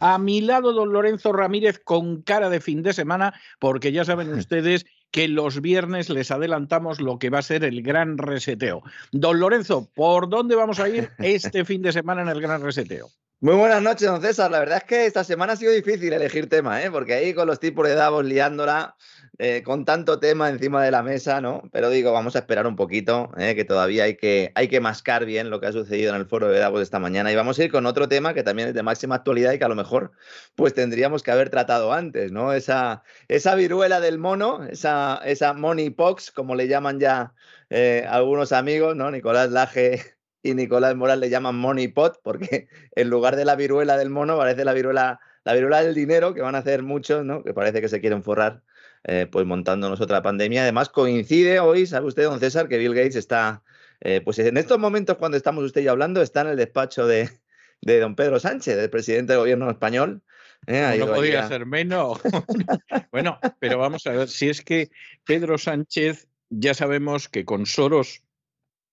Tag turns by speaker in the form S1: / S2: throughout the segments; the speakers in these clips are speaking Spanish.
S1: A mi lado, don Lorenzo Ramírez con cara de fin de semana, porque ya saben ustedes que los viernes les adelantamos lo que va a ser el gran reseteo. Don Lorenzo, ¿por dónde vamos a ir este fin de semana en el gran reseteo?
S2: Muy buenas noches, don César. La verdad es que esta semana ha sido difícil elegir tema, ¿eh? porque ahí con los tipos de Davos liándola, eh, con tanto tema encima de la mesa, ¿no? Pero digo, vamos a esperar un poquito, ¿eh? que todavía hay que, hay que mascar bien lo que ha sucedido en el foro de Davos esta mañana. Y vamos a ir con otro tema que también es de máxima actualidad y que a lo mejor pues tendríamos que haber tratado antes, ¿no? Esa, esa viruela del mono, esa, esa moneypox, como le llaman ya eh, algunos amigos, ¿no? Nicolás Laje y Nicolás Moral le llaman money pot porque en lugar de la viruela del mono parece la viruela, la viruela del dinero que van a hacer muchos, ¿no? Que parece que se quieren forrar eh, pues montándonos otra pandemia. Además, coincide hoy, sabe usted, don César, que Bill Gates está, eh, pues en estos momentos cuando estamos usted y yo hablando, está en el despacho de, de don Pedro Sánchez, del presidente del gobierno español.
S1: Eh, no podía ser menos. bueno, pero vamos a ver, si es que Pedro Sánchez ya sabemos que con Soros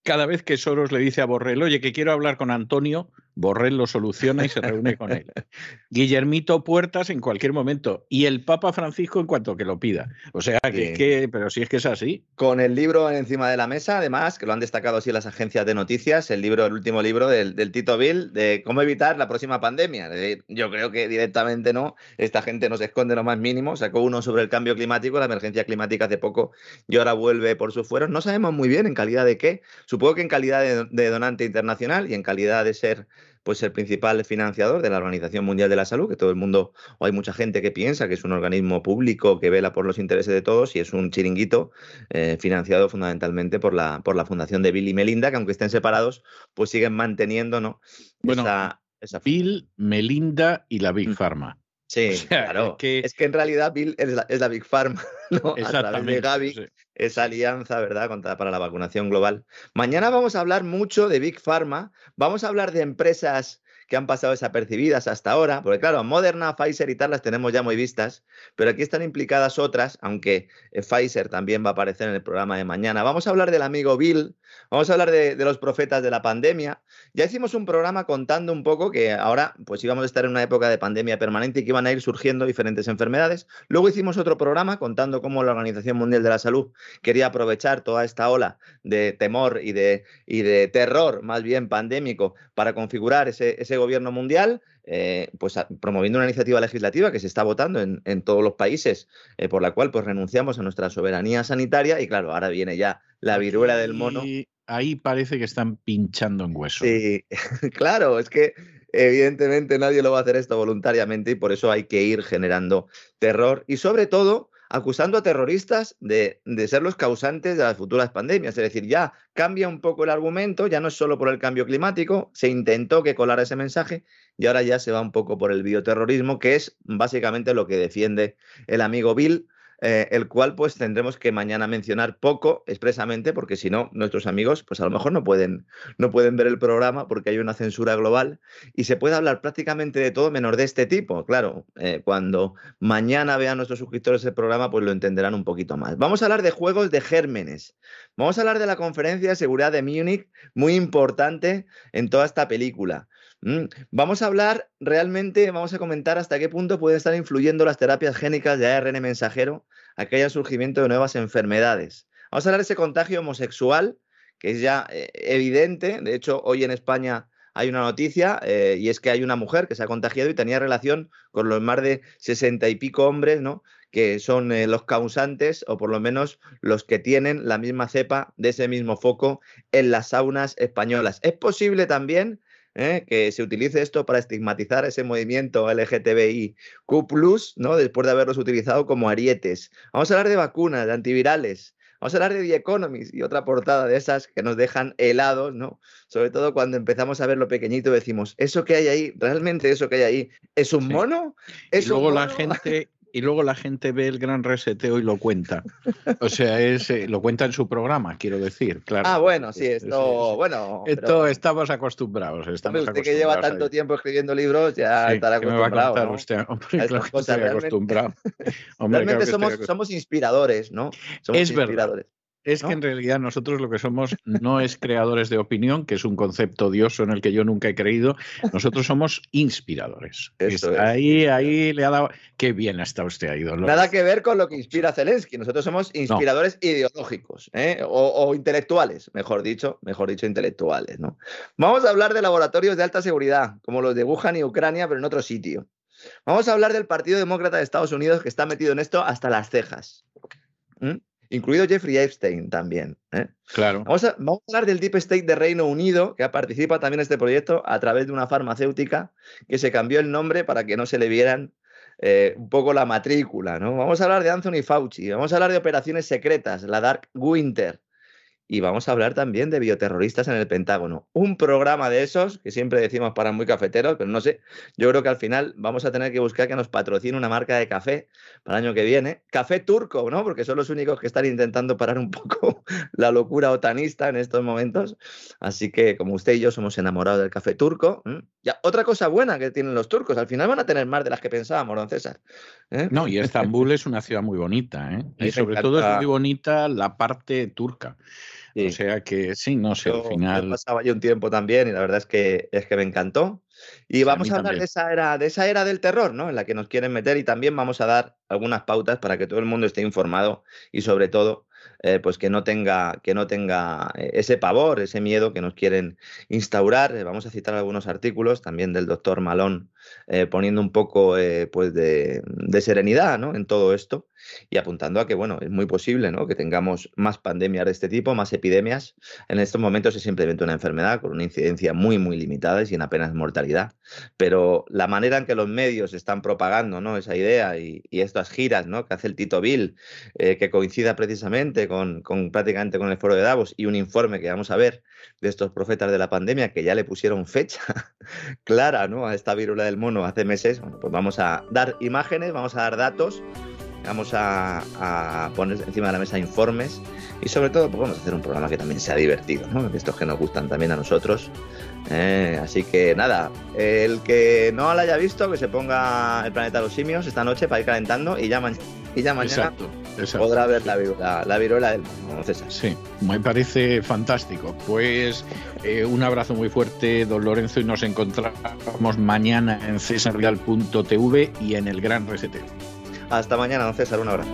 S1: cada vez que Soros le dice a Borrell, oye, que quiero hablar con Antonio, Borrell lo soluciona y se reúne con él. Guillermito Puertas en cualquier momento y el Papa Francisco en cuanto que lo pida. O sea, que, que, pero si es que es así.
S2: Con el libro encima de la mesa, además, que lo han destacado así las agencias de noticias, el libro, el último libro del, Tito Bill, de cómo evitar la próxima pandemia. Yo creo que directamente no, esta gente no se esconde lo más mínimo. Sacó uno sobre el cambio climático, la emergencia climática hace poco y ahora vuelve por sus fueros. No sabemos muy bien en calidad de qué. Supongo que en calidad de donante internacional y en calidad de ser pues el principal financiador de la Organización Mundial de la Salud, que todo el mundo, o hay mucha gente que piensa que es un organismo público que vela por los intereses de todos y es un chiringuito eh, financiado fundamentalmente por la, por la fundación de Bill y Melinda, que aunque estén separados, pues siguen manteniendo ¿no?
S1: bueno, esa, Bill, Melinda y la Big. Pharma.
S2: Sí, claro. Es que... en realidad Bill es la, Big Pharma, ¿no? A través de Gavi, esa alianza, ¿verdad?, Contra, para la vacunación global. Mañana vamos a hablar mucho de Big Pharma, vamos a hablar de empresas que han pasado desapercibidas hasta ahora, porque claro, Moderna, Pfizer y tal las tenemos ya muy vistas, pero aquí están implicadas otras, aunque eh, Pfizer también va a aparecer en el programa de mañana. Vamos a hablar del amigo Bill, vamos a hablar de, los profetas de la pandemia. Ya hicimos un programa contando un poco que ahora pues íbamos a estar en una época de pandemia permanente y que iban a ir surgiendo diferentes enfermedades. Luego hicimos otro programa contando cómo la Organización Mundial de la Salud quería aprovechar toda esta ola de temor y de, y de terror, más bien pandémico, para configurar ese, ese gobierno mundial, eh, pues promoviendo una iniciativa legislativa que se está votando en, todos los países, eh, por la cual pues renunciamos a nuestra soberanía sanitaria y claro, ahora viene ya la viruela del mono.
S1: Y ahí parece que están pinchando en hueso.
S2: Sí, claro, es que evidentemente nadie lo va a hacer esto voluntariamente y por eso hay que ir generando terror y sobre todo acusando a terroristas de, ser los causantes de las futuras pandemias. Es decir, ya cambia un poco el argumento, ya no es solo por el cambio climático, se intentó que colara ese mensaje y ahora ya se va un poco por el bioterrorismo, que es básicamente lo que defiende el amigo Bill eh, el cual pues tendremos que mañana mencionar poco expresamente, porque si no, nuestros amigos pues a lo mejor no pueden, no pueden ver el programa porque hay una censura global y se puede hablar prácticamente de todo menos de este tipo. Claro, eh, cuando mañana vean nuestros suscriptores el programa pues lo entenderán un poquito más. Vamos a hablar de juegos de gérmenes. Vamos a hablar de la conferencia de seguridad de Múnich, muy importante en toda esta película. Mm, vamos a hablar realmente, vamos a comentar hasta qué punto pueden estar influyendo las terapias génicas de ARN mensajero haya surgimiento de nuevas enfermedades. Vamos a hablar de ese contagio homosexual, que es ya eh, evidente. De hecho, hoy en España hay una noticia eh, y es que hay una mujer que se ha contagiado y tenía relación con los más de sesenta y pico hombres, ¿no? que son eh, los causantes o por lo menos los que tienen la misma cepa de ese mismo foco en las saunas españolas. Es posible también ¿eh? que se utilice esto para estigmatizar ese movimiento LGTBIQ, ¿no? después de haberlos utilizado como arietes. Vamos a hablar de vacunas, de antivirales. Vamos a hablar de The Economist y otra portada de esas que nos dejan helados, ¿no? Sobre todo cuando empezamos a ver lo pequeñito decimos, eso que hay ahí, realmente eso que hay ahí, ¿es un mono? ¿Es
S1: y luego la gente y luego la gente ve el gran reseteo y lo cuenta. O sea, es, eh, lo cuenta en su programa, quiero decir, claro.
S2: Ah, bueno, sí, esto, bueno.
S1: Esto estamos acostumbrados. Estamos
S2: usted que lleva tanto tiempo escribiendo libros ya estará acostumbrado. ¿no? usted? Hombre, claro que estoy acostumbrado. Hombre, realmente somos, somos inspiradores, ¿no? Somos
S1: es inspiradores. Es que en realidad nosotros lo que somos no es creadores de opinión, que es un concepto odioso en el que yo nunca he creído. Nosotros somos inspiradores. Ahí, ahí le ha dado. Qué bien está usted ahí, don
S2: Nada que ver con lo que inspira Zelensky. Nosotros somos inspiradores ideológicos, ¿eh? o, intelectuales, mejor dicho, mejor dicho, intelectuales. ¿no? Vamos a hablar de laboratorios de alta seguridad, como los de Wuhan y Ucrania, pero en otro sitio. Vamos a hablar del Partido Demócrata de Estados Unidos que está metido en esto hasta las cejas. ¿Mm? Incluido Jeffrey Epstein también. ¿eh?
S1: Claro.
S2: Vamos a, hablar del Deep State de Reino Unido, que participa también en este proyecto a través de una farmacéutica que se cambió el nombre para que no se le vieran eh, un poco la matrícula. ¿no? Vamos a hablar de Anthony Fauci, vamos a hablar de operaciones secretas, la Dark Winter, y vamos a hablar también de bioterroristas en el Pentágono. Un programa de esos que siempre decimos para muy cafeteros, pero no sé, yo creo que al final vamos a tener que buscar que nos patrocine una marca de café para el año que viene. Café turco, ¿no? Porque son los únicos que están intentando parar un poco la locura otanista en estos momentos. Así que como usted y yo somos enamorados del café turco. Ya, otra cosa buena que tienen los turcos, al final van a tener más de las que pensábamos, don César.
S1: ¿eh? No, y Estambul es una ciudad muy bonita, ¿eh? Y sobre todo es muy bonita la parte turca. O sea que sí, no sé, al final.
S2: pasaba yo un tiempo también y la verdad es que, es que me encantó. Y vamos a, hablar de esa, era, de esa era del terror, ¿no? En la que nos quieren meter y también vamos a dar algunas pautas para que todo el mundo esté informado y sobre todo eh, pues que no tenga, que no tenga eh, ese pavor, ese miedo que nos quieren instaurar. Eh, vamos a citar algunos artículos también del doctor Malón poniendo un poco pues de, serenidad ¿no? en todo esto y apuntando a que bueno, es muy posible ¿no? que tengamos más pandemias de este tipo, más epidemias. En estos momentos es simplemente una enfermedad con una incidencia muy, muy limitada y sin apenas mortalidad. Pero la manera en que los medios están propagando ¿no? esa idea y, estas giras ¿no? que hace el Tito Bill, que coincida precisamente con con, prácticamente con el foro de Davos y un informe que vamos a ver de estos profetas de la pandemia que ya le pusieron fecha clara ¿no? a esta viruela del mono hace meses, bueno, pues vamos a dar imágenes, vamos a dar datos, vamos a, poner encima de la mesa informes y sobre todo pues vamos a hacer un programa que también sea divertido, ¿no? estos que nos gustan también a nosotros. ¿eh? así que nada, el que no la haya visto, que se ponga el planeta de los simios esta noche para ir calentando y ya, y ya mañana podrá ver la, viruela, del mono, César.
S1: Sí, me parece fantástico. Pues eh, un abrazo muy fuerte, don Lorenzo, y nos encontramos mañana en cesarreal.tv y en el Gran Reseteo.
S2: Hasta mañana, don César, un abrazo.